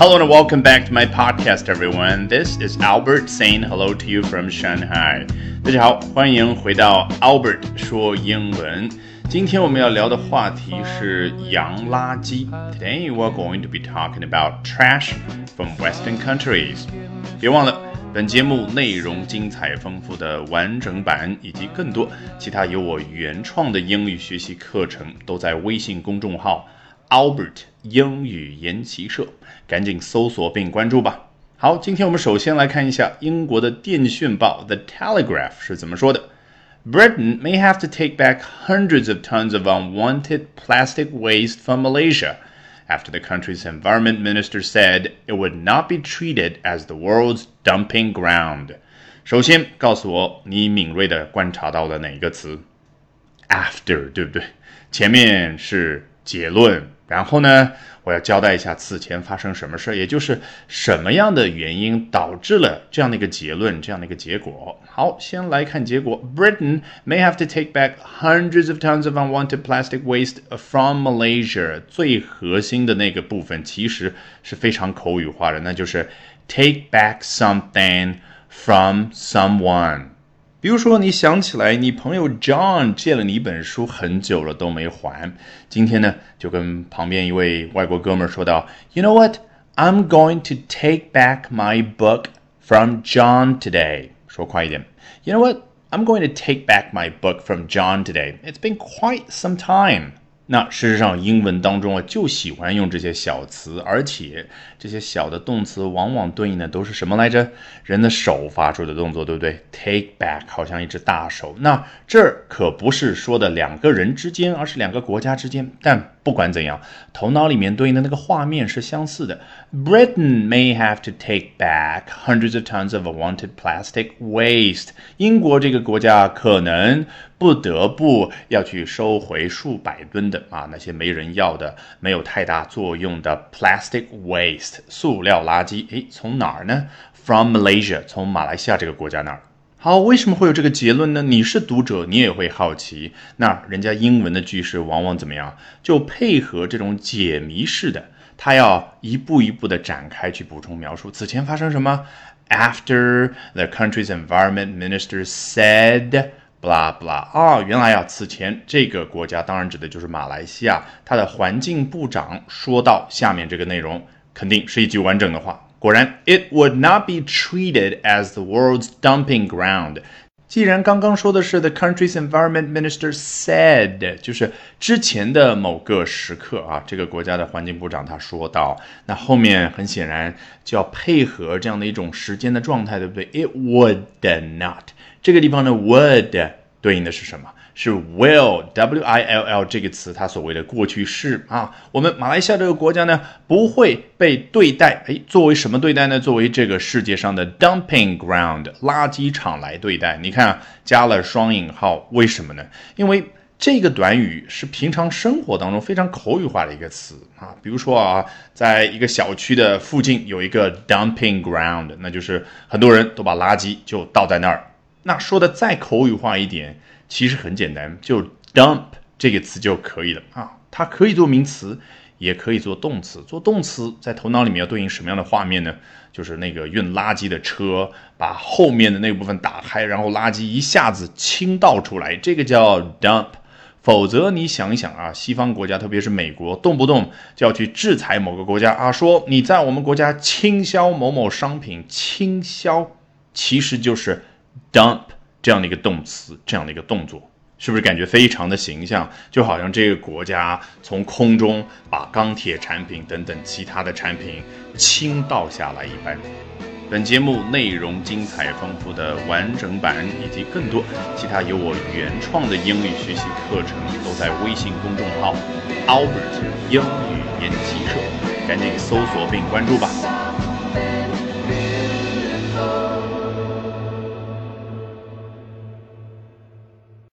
Hello and welcome back to my podcast, everyone. This is Albert saying hello to you from Shanghai. 大家好，欢迎回到 Albert 说英文。今天我们要聊的话题是洋垃圾。Today we're going to be talking about trash from Western countries. 别忘了，本节目内容精彩丰富的完整版以及更多其他由我原创的英语学习课程，都在微信公众号 Albert 英语研习社，赶紧搜索并关注吧。好，今天我们首先来看一下英国的电讯报 The Telegraph 是怎么说的。Britain may have to take back hundreds of tons of unwanted plastic waste from Malaysia after the country's environment minister said it would not be treated as the world's dumping ground. 首先，告诉我你敏锐的观察到了哪一个词？After，对不对？前面是 结论。然后呢，我要交代一下此前发生什么事儿，也就是什么样的原因导致了这样的一个结论，这样的一个结果。好，先来看结果。Britain may have to take back hundreds of tons of unwanted plastic waste from Malaysia。最核心的那个部分其实是非常口语化的，那就是 take back something from someone。比如说，你想起来你朋友 John 借了你一本书很久了都没还，今天呢就跟旁边一位外国哥们儿说道：“You know what? I'm going to take back my book from John today。”说快一点。You know what? I'm going to take back my book from John today. It's been quite some time. 那事实上，英文当中啊，就喜欢用这些小词，而且这些小的动词往往对应的都是什么来着？人的手发出的动作，对不对？Take back 好像一只大手。那这儿可不是说的两个人之间，而是两个国家之间。但不管怎样，头脑里面对应的那个画面是相似的。Britain may have to take back hundreds of tons of unwanted plastic waste。英国这个国家可能。不得不要去收回数百吨的啊那些没人要的、没有太大作用的 plastic waste 塑料垃圾。诶，从哪儿呢？From Malaysia，从马来西亚这个国家那儿。好，为什么会有这个结论呢？你是读者，你也会好奇。那人家英文的句式往往怎么样？就配合这种解谜式的，他要一步一步的展开去补充描述。此前发生什么？After the country's environment minister said。不啦不啦啊！原来啊，此前这个国家当然指的就是马来西亚，它的环境部长说到下面这个内容，肯定是一句完整的话。果然，it would not be treated as the world's dumping ground。既然刚刚说的是 the country's environment minister said，就是之前的某个时刻啊，这个国家的环境部长他说到，那后面很显然就要配合这样的一种时间的状态，对不对？It would not。这个地方呢，would 对应的是什么？是 will，w i l l 这个词，它所谓的过去式啊。我们马来西亚这个国家呢，不会被对待，哎，作为什么对待呢？作为这个世界上的 dumping ground，垃圾场来对待。你看，加了双引号，为什么呢？因为这个短语是平常生活当中非常口语化的一个词啊。比如说啊，在一个小区的附近有一个 dumping ground，那就是很多人都把垃圾就倒在那儿。那说的再口语化一点，其实很简单，就 dump 这个词就可以了啊。它可以做名词，也可以做动词。做动词，在头脑里面要对应什么样的画面呢？就是那个运垃圾的车把后面的那部分打开，然后垃圾一下子倾倒出来，这个叫 dump。否则你想一想啊，西方国家，特别是美国，动不动就要去制裁某个国家啊，说你在我们国家倾销某某商品，倾销其实就是。Dump 这样的一个动词，这样的一个动作，是不是感觉非常的形象？就好像这个国家从空中把钢铁产品等等其他的产品倾倒下来一般。本节目内容精彩丰富的完整版以及更多其他由我原创的英语学习课程，都在微信公众号 Albert 英语研习社，赶紧搜索并关注吧。